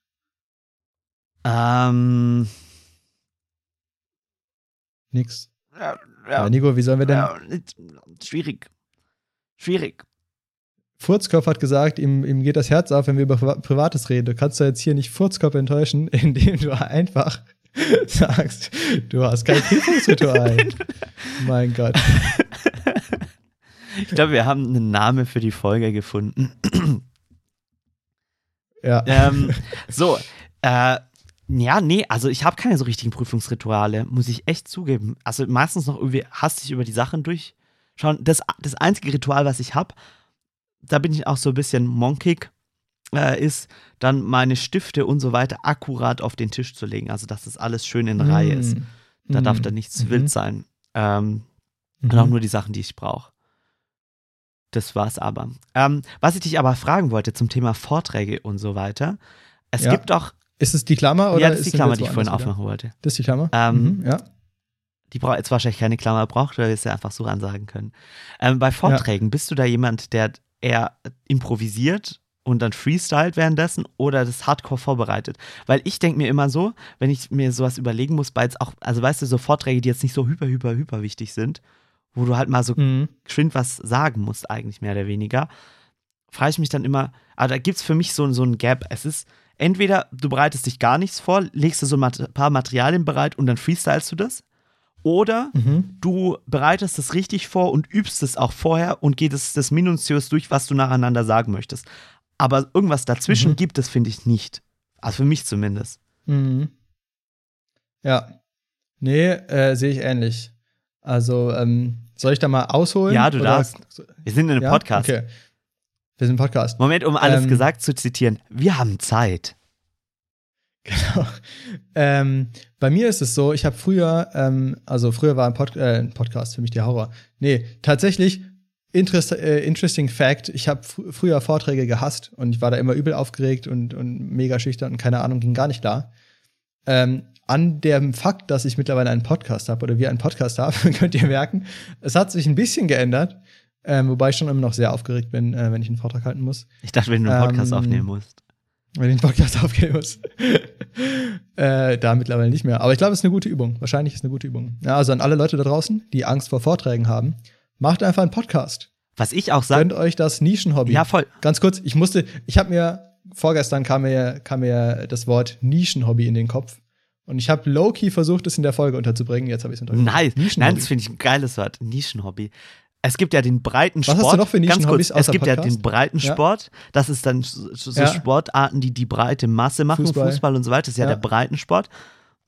Ähm. Nix. Ja, Ja, Nico, wie sollen wir denn? ja, nicht- schwierig. Schwierig. Furzkopf hat gesagt, ihm, ihm geht das Herz auf, wenn wir über Priva- Privates reden. Du kannst doch jetzt hier nicht Furzkopf enttäuschen, indem du einfach sagst, du hast kein Prüfungsritual. mein Gott. Ich glaube, wir haben einen Namen für die Folge gefunden. Ja. ähm, so, äh, ja, nee, also ich habe keine so richtigen Prüfungsrituale, muss ich echt zugeben. Also meistens noch irgendwie hastig über die Sachen durchschauen. Das, das einzige Ritual, was ich habe, da bin ich auch so ein bisschen monkig, äh, ist dann meine Stifte und so weiter akkurat auf den Tisch zu legen. Also, dass das alles schön in Reihe ist. Mm. Da Mm. darf dann nichts Mhm. wild sein. Ähm, Mhm. und auch nur die Sachen, die ich brauche. Das war's aber. Ähm, was ich dich aber fragen wollte zum Thema Vorträge und so weiter. Es Ja. gibt auch, Ist es die Klammer oder ja, das ist die Klammer, die ich vorhin wieder? aufmachen wollte. Das ist die Klammer? Ähm, mhm, ja. Die braucht jetzt wahrscheinlich keine Klammer braucht, weil wir es ja einfach so ansagen können. Ähm, bei Vorträgen, bist du da jemand, der eher improvisiert und dann freestylt währenddessen oder das Hardcore vorbereitet? Weil ich denke mir immer so, wenn ich mir sowas überlegen muss, bei jetzt auch, also weißt du, so Vorträge, die jetzt nicht so hyper, hyper, hyper wichtig sind, wo du halt mal so Mhm. geschwind was sagen musst, eigentlich mehr oder weniger, frage ich mich dann immer, aber da gibt es für mich so, so ein Gap. Es ist entweder du bereitest dich gar nichts vor, legst du so ein paar Materialien bereit und dann freestylst du das, oder Mhm. du bereitest es richtig vor und übst es auch vorher und geht es das minutiös durch, was du nacheinander sagen möchtest. Aber irgendwas dazwischen Mhm. gibt es, finde ich, nicht. Also für mich zumindest. Mhm. Ja. Nee, äh, sehe ich ähnlich. Also, ähm, soll ich da mal ausholen? Ja, du Oder- darfst. Wir sind in einem Ja? Podcast. Okay. Wir sind ein Podcast. Moment, um alles Ähm, gesagt zu zitieren. Wir haben Zeit. Genau. Ähm, bei mir ist es so, ich habe früher, ähm, also früher war ein, Pod äh, ein Podcast für mich der Horror. Nee, tatsächlich, interest äh, interesting fact, ich habe fr früher Vorträge gehasst und ich war da immer übel aufgeregt und, und mega schüchtern und keine Ahnung, ging gar nicht klar. Ähm, an dem Fakt, dass ich mittlerweile einen Podcast habe oder wir einen Podcast haben, könnt ihr merken, es hat sich ein bisschen geändert, ähm, wobei ich schon immer noch sehr aufgeregt bin, äh, wenn ich einen Vortrag halten muss. Ich dachte, wenn du einen Podcast Ähm, aufnehmen musst. Wenn ich den Podcast aufgeben muss. äh, da mittlerweile nicht mehr. Aber ich glaube, es ist eine gute Übung. Wahrscheinlich ist es eine gute Übung. Ja, also an alle Leute da draußen, die Angst vor Vorträgen haben, macht einfach einen Podcast. Was ich auch sage, Gönnt euch das Nischenhobby. ja voll, Ganz kurz, ich musste, ich habe mir, vorgestern kam mir, kam mir das Wort Nischenhobby in den Kopf. Und ich habe low-key versucht, es in der Folge unterzubringen. Jetzt habe ich es untergebracht. nice. Nein, das finde ich ein geiles Wort. Nischenhobby. Es gibt ja den breiten Was Sport. hast du noch für Ganz Nischenhobbys kurz, Es gibt ja Podcast? den breiten Ja. Sport. Das ist dann so, so Ja. Sportarten, die die breite Masse machen. Fußball, Fußball. und so weiter. Das ist ja, Ja. der Breitensport.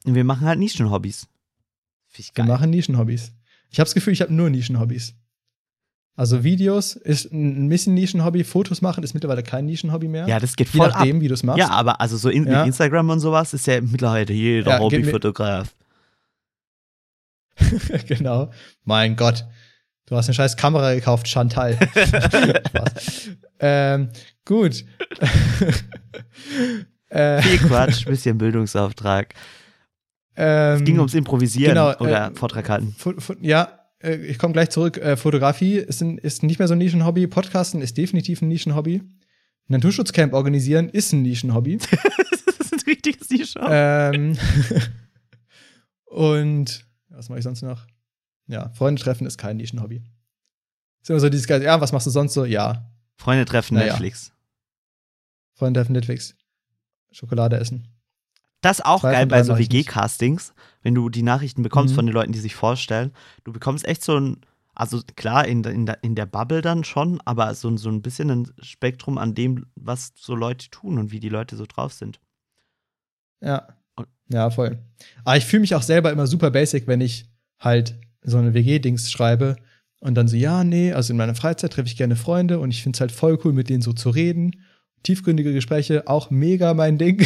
Und wir machen halt Nischenhobbys. Wir machen Nischenhobbys. Ich habe das Gefühl, ich habe nur Nischenhobbys. Also Videos ist ein bisschen Nischenhobby, Fotos machen ist mittlerweile kein Nischenhobby mehr. Ja, das geht Je voll ab. nachdem, wie du es machst. Ja, aber also so in, Ja. Instagram und sowas ist ja mittlerweile jeder Ja, Hobbyfotograf. genau. Mein Gott. Du hast eine scheiß Kamera gekauft, Chantal. Ähm, gut. äh, Viel Quatsch, bisschen Bildungsauftrag. ähm, Es ging ums Improvisieren genau, oder äh, Vortrag halten. Ja, äh, ich komme gleich zurück. Äh, Fotografie ist, ein, ist nicht mehr so ein Nischenhobby. Podcasten ist definitiv ein Nischenhobby. Naturschutzcamp organisieren ist ein Nischenhobby. das ist ein richtiges Nischenhobby. ähm, und was mache ich sonst noch? Ja, Freunde treffen ist kein Nischenhobby. Ist immer so dieses geil, ja, was machst du sonst so? Ja, Freunde treffen naja. Netflix. Freunde treffen Netflix. Schokolade essen. Das ist auch Zwei geil bei so. WG-Castings, wenn du die Nachrichten bekommst Mhm. von den Leuten, die sich vorstellen. Du bekommst echt so ein, also klar, in, der- in, in der Bubble dann schon, aber so, ein- so ein bisschen ein Spektrum an dem, was so Leute tun und wie die Leute so drauf sind. Ja. Und- Ja, voll. Aber ich fühle mich auch selber immer super basic, wenn ich halt so eine WG-Dings schreibe und dann so, ja, nee, also in meiner Freizeit treffe ich gerne Freunde und ich finde es halt voll cool, mit denen so zu reden. Tiefgründige Gespräche, auch mega mein Ding.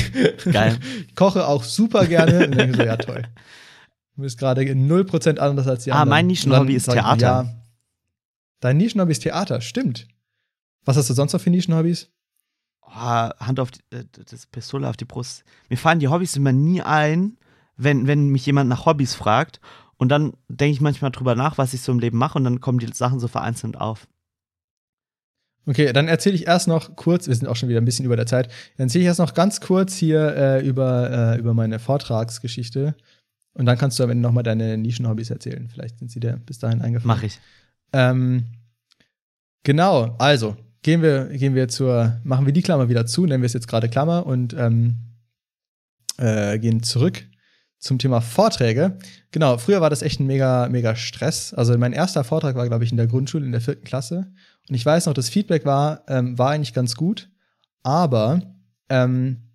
Geil. ich koche auch super gerne. Und denke so, ja, toll. Du bist gerade 0% anders als die Ah, anderen. mein Nischenhobby ist ich, Theater. Ja, dein Nischenhobby ist Theater, stimmt. Was hast du sonst noch für Nischenhobbys? Oh, Hand auf die, äh, das Pistole auf die Brust. Mir fallen die Hobbys immer nie ein, wenn, wenn mich jemand nach Hobbys fragt. Und dann denke ich manchmal drüber nach, was ich so im Leben mache und dann kommen die Sachen so vereinzelt auf. Okay, dann erzähle ich erst noch kurz, wir sind auch schon wieder ein bisschen über der Zeit, dann erzähle ich erst noch ganz kurz hier äh, über, äh, über meine Vortragsgeschichte. Und dann kannst du am Ende noch mal deine Nischenhobbys erzählen. Vielleicht sind sie dir bis dahin eingefallen. Mache ich. Ähm, genau, also gehen wir, gehen wir zur, machen wir die Klammer wieder zu, nennen wir es jetzt gerade Klammer und ähm, äh, gehen zurück zum Thema Vorträge. Genau, früher war das echt ein mega, mega Stress. Also mein erster Vortrag war, glaube ich, in der Grundschule, in der vierten Klasse. Und ich weiß noch, das Feedback war, ähm, war eigentlich ganz gut, aber ähm,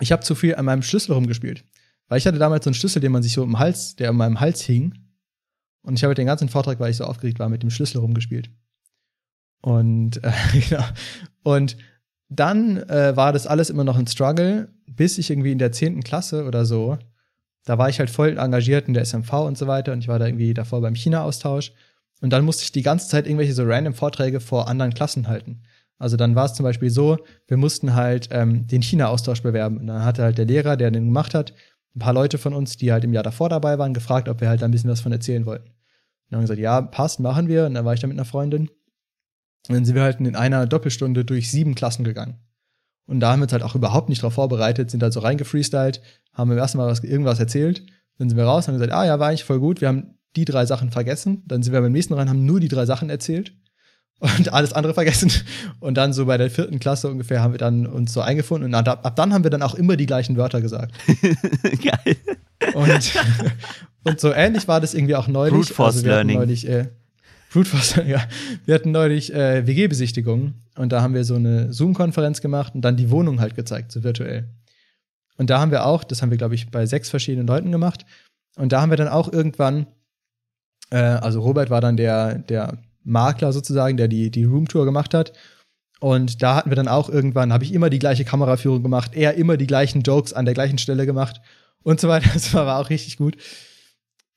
ich habe zu viel an meinem Schlüssel rumgespielt. Weil ich hatte damals so einen Schlüssel, den man sich so im Hals, der an meinem Hals hing. Und ich habe den ganzen Vortrag, weil ich so aufgeregt war, mit dem Schlüssel rumgespielt. Und, äh, genau. Und dann äh, war das alles immer noch ein Struggle, bis ich irgendwie in der 10. Klasse oder so, da war ich halt voll engagiert in der SMV und so weiter und ich war da irgendwie davor beim China-Austausch. Und dann musste ich die ganze Zeit irgendwelche so random Vorträge vor anderen Klassen halten. Also dann war es zum Beispiel so, wir mussten halt ähm, den China-Austausch bewerben. Und dann hatte halt der Lehrer, der den gemacht hat, ein paar Leute von uns, die halt im Jahr davor dabei waren, gefragt, ob wir halt da ein bisschen was von erzählen wollten. Und dann haben wir gesagt, ja, passt, machen wir. Und dann war ich da mit einer Freundin. Und dann sind wir halt in einer Doppelstunde durch sieben Klassen gegangen. Und da haben wir uns halt auch überhaupt nicht drauf vorbereitet, sind halt so reingefreestylt, haben beim ersten Mal was, irgendwas erzählt. Dann sind wir raus haben gesagt, ah ja, war eigentlich voll gut. Wir haben die drei Sachen vergessen. Dann sind wir beim nächsten rein, haben nur die drei Sachen erzählt und alles andere vergessen. Und dann so bei der vierten Klasse ungefähr haben wir dann uns so eingefunden. Und ab, ab dann haben wir dann auch immer die gleichen Wörter gesagt. Geil. Und, und so ähnlich war das irgendwie auch neulich. Brute Force also Learning. Neulich, äh, Force, ja. Wir hatten neulich äh, WG-Besichtigung und da haben wir so eine Zoom-Konferenz gemacht und dann die Wohnung halt gezeigt, so virtuell. Und da haben wir auch, das haben wir, glaube ich, bei sechs verschiedenen Leuten gemacht. Und da haben wir dann auch irgendwann, äh, also Robert war dann der, der Makler sozusagen, der die, die Roomtour gemacht hat. Und da hatten wir dann auch irgendwann, habe ich immer die gleiche Kameraführung gemacht, er immer die gleichen Jokes an der gleichen Stelle gemacht und so weiter. Das war auch richtig gut.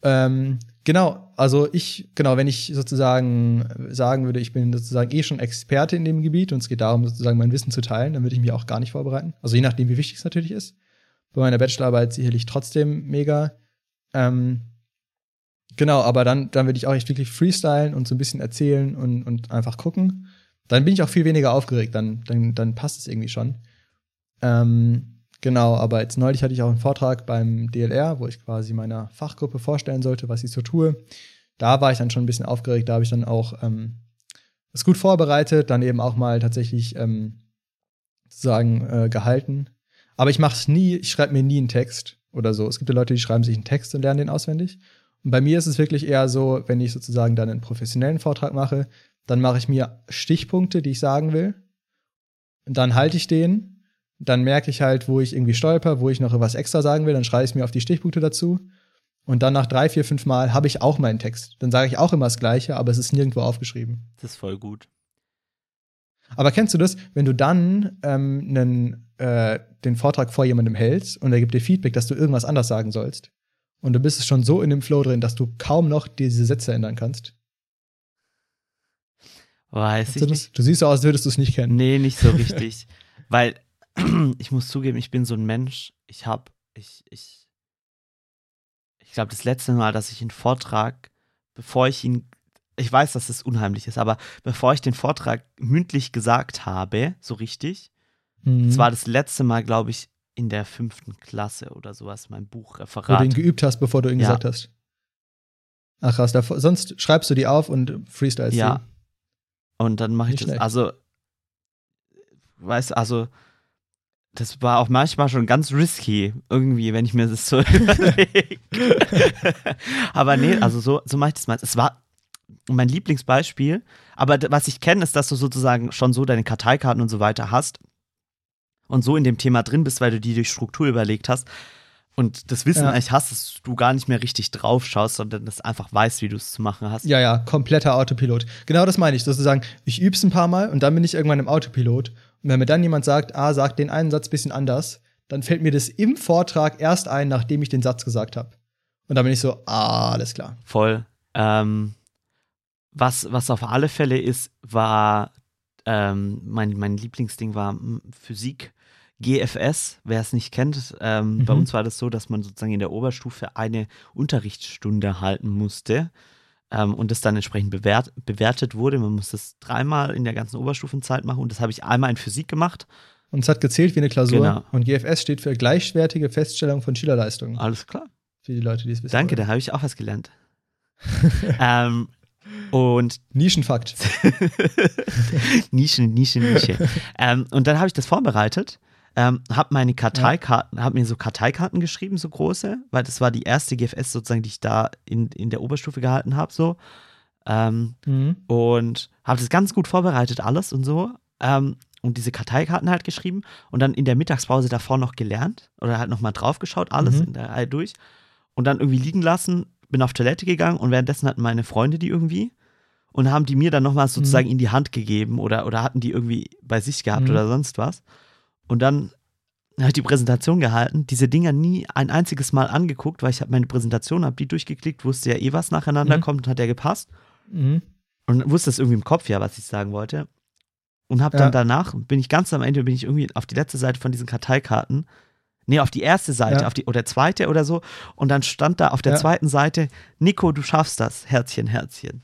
Ähm, genau, also ich, genau, wenn ich sozusagen sagen würde, ich bin sozusagen eh schon Experte in dem Gebiet und es geht darum, sozusagen mein Wissen zu teilen, dann würde ich mich auch gar nicht vorbereiten. Also je nachdem, wie wichtig es natürlich ist. Bei meiner Bachelorarbeit sicherlich trotzdem mega. Ähm, genau, aber dann, dann würde ich auch echt wirklich freestylen und so ein bisschen erzählen und, und einfach gucken. Dann bin ich auch viel weniger aufgeregt, dann, dann, dann passt es irgendwie schon. Ähm, genau, aber jetzt neulich hatte ich auch einen Vortrag beim DLR, wo ich quasi meiner Fachgruppe vorstellen sollte, was ich so tue. Da war ich dann schon ein bisschen aufgeregt, da habe ich dann auch ähm, es gut vorbereitet, dann eben auch mal tatsächlich ähm, sozusagen äh, gehalten. Aber ich mache es nie, ich schreibe mir nie einen Text oder so. Es gibt ja Leute, die schreiben sich einen Text und lernen den auswendig. Und bei mir ist es wirklich eher so, wenn ich sozusagen dann einen professionellen Vortrag mache, dann mache ich mir Stichpunkte, die ich sagen will. Und dann halte ich den. Dann merke ich halt, wo ich irgendwie stolper, wo ich noch was extra sagen will. Dann schreibe ich mir auf die Stichpunkte dazu. Und dann nach drei, vier, fünf Mal habe ich auch meinen Text. Dann sage ich auch immer das Gleiche, aber es ist nirgendwo aufgeschrieben. Das ist voll gut. Aber kennst du das, wenn du dann ähm, einen, äh, den Vortrag vor jemandem hältst und er gibt dir Feedback, dass du irgendwas anders sagen sollst und du bist schon so in dem Flow drin, dass du kaum noch diese Sätze ändern kannst? Weiß ich du, das? nicht. du siehst so aus, als würdest du es nicht kennen. Nee, nicht so richtig. Weil ich muss zugeben, ich bin so ein Mensch, ich hab, ich, ich, ich glaube, das letzte Mal, dass ich einen Vortrag, bevor ich ihn, ich weiß, dass es unheimlich ist, aber bevor ich den Vortrag mündlich gesagt habe, so richtig, Mhm. das war das letzte Mal, glaube ich, in der fünften Klasse oder sowas, mein wo du Buchreferat. ihn geübt hast, bevor du ihn Ja. gesagt hast. Ach krass, davor, sonst schreibst du die auf und freestylst Ja. die. Und dann mache ich Nicht das. schlecht. Also, weißt du, also, das war auch manchmal schon ganz risky, irgendwie, wenn ich mir das so überlege. aber nee, also so, so mache ich das mal. Es war mein Lieblingsbeispiel, aber was ich kenne, ist, dass du sozusagen schon so deine Karteikarten und so weiter hast und so in dem Thema drin bist, weil du die durch Struktur überlegt hast. Und das Wissen Ja. eigentlich hast, dass du gar nicht mehr richtig drauf schaust, sondern das einfach weißt, wie du es zu machen hast. Ja, ja, kompletter Autopilot. Genau das meine ich. Sozusagen, ich üb's ein paar Mal und dann bin ich irgendwann im Autopilot. Und wenn mir dann jemand sagt, ah, sag den einen Satz bisschen anders, dann fällt mir das im Vortrag erst ein, nachdem ich den Satz gesagt habe. Und dann bin ich so, ah, alles klar. Voll. Ähm, was, was auf alle Fälle ist, war ähm, mein, mein Lieblingsding war mm, Physik. GFS, wer es nicht kennt, ähm, bei Mhm. uns war das so, dass man sozusagen in der Oberstufe eine Unterrichtsstunde halten musste ähm, und das dann entsprechend bewert, bewertet wurde. Man muss das dreimal in der ganzen Oberstufenzeit machen und das habe ich einmal in Physik gemacht. Und es hat gezählt wie eine Klausur. Genau. Und GFS steht für gleichwertige Feststellung von Schülerleistungen. Alles klar. Für die Leute, die es wissen. Danke, da wollen. habe ich auch was gelernt. ähm, und Nischenfakt. Nische, Nische, Nische. ähm, und dann habe ich das vorbereitet, ähm, habe meine Karteikarten, habe mir so Karteikarten geschrieben, so große, weil das war die erste GFS sozusagen, die ich da in, in der Oberstufe gehalten habe, so. Ähm, Mhm. und habe das ganz gut vorbereitet, alles und so. Ähm, und diese Karteikarten halt geschrieben und dann in der Mittagspause davor noch gelernt oder halt nochmal draufgeschaut, alles Mhm. in der Reihe durch. Und dann irgendwie liegen lassen, bin auf Toilette gegangen und währenddessen hatten meine Freunde die irgendwie und haben die mir dann nochmal sozusagen in die Hand gegeben oder, oder hatten die irgendwie bei sich gehabt Mhm. oder sonst was. Und dann habe ich die Präsentation gehalten, diese Dinger nie ein einziges Mal angeguckt, weil ich habe meine Präsentation, habe die durchgeklickt, wusste ja eh, was nacheinander Mhm. kommt und hat ja gepasst Mhm. und wusste es irgendwie im Kopf ja, was ich sagen wollte. Und habe Ja. dann danach, bin ich ganz am Ende, bin ich irgendwie auf die letzte Seite von diesen Karteikarten, nee, auf die erste Seite, Ja. auf die, oder zweite oder so. Und dann stand da auf der Ja. zweiten Seite, Nico, du schaffst das, Herzchen, Herzchen.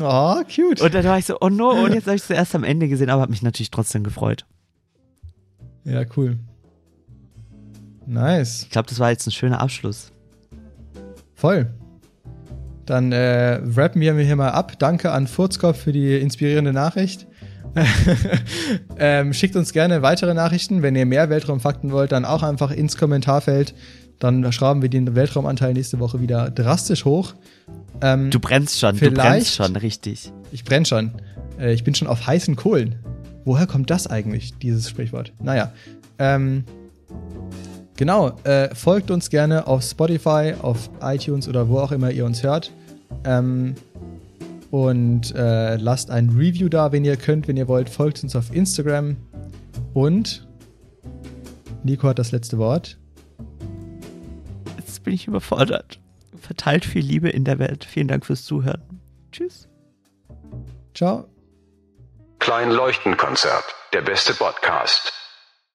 Oh, cute. Und dann war ich so, oh no, und jetzt habe ich es erst am Ende gesehen, aber habe mich natürlich trotzdem gefreut. Ja, cool. Nice. Ich glaube, das war jetzt ein schöner Abschluss. Voll. Dann äh, rappen wir hier mal ab. Danke an Furzkopf für die inspirierende Nachricht. ähm, schickt uns gerne weitere Nachrichten. Wenn ihr mehr Weltraumfakten wollt, dann auch einfach ins Kommentarfeld. Dann schrauben wir den Weltraumanteil nächste Woche wieder drastisch hoch. Ähm, Du brennst schon, du brennst schon, richtig. ich brenne schon. Äh, ich bin schon auf heißen Kohlen. Woher kommt das eigentlich, dieses Sprichwort? Naja. Ähm, genau. Äh, folgt uns gerne auf Spotify, auf iTunes oder wo auch immer ihr uns hört. Ähm, und äh, lasst ein Review da, wenn ihr könnt, wenn ihr wollt. Folgt uns auf Instagram. Und Nico hat das letzte Wort. Jetzt bin ich überfordert. Verteilt viel Liebe in der Welt. Vielen Dank fürs Zuhören. Tschüss. Ciao. Klein Leuchtenkonzert. Der beste Podcast.